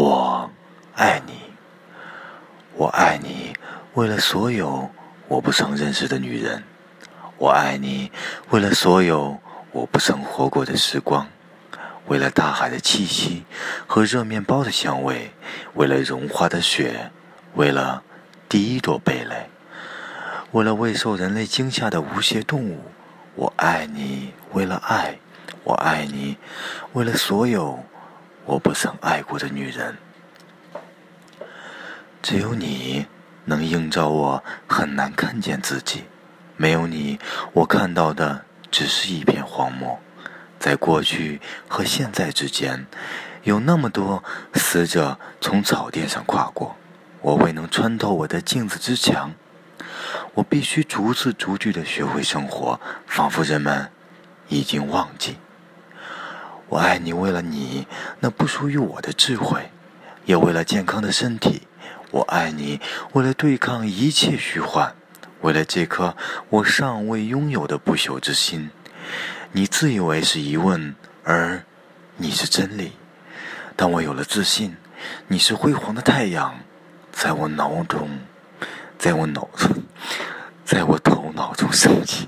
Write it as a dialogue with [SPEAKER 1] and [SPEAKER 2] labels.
[SPEAKER 1] 我爱你，我爱你，为了所有我不曾认识的女人；我爱你，为了所有我不曾活过的时光；为了大海的气息和热面包的香味；为了融化的雪；为了第一朵蓓蕾；为了未受人类惊吓的无邪动物。我爱你，为了爱；我爱你，为了所有。我不曾爱过的女人，只有你能映照我很难看见自己。没有你，我看到的只是一片荒漠。在过去和现在之间，有那么多死者从草甸上跨过，我未能穿透我的镜子之墙。我必须逐字逐句地学会生活，仿佛人们已经忘记。我爱你，为了你那不属于我的智慧，也为了健康的身体。我爱你，为了对抗一切虚幻，为了这颗我尚未拥有的不朽之心。你自以为是疑问，而你是真理。当我有了自信，你是辉煌的太阳，在我脑中，在我脑，在我头脑中升起。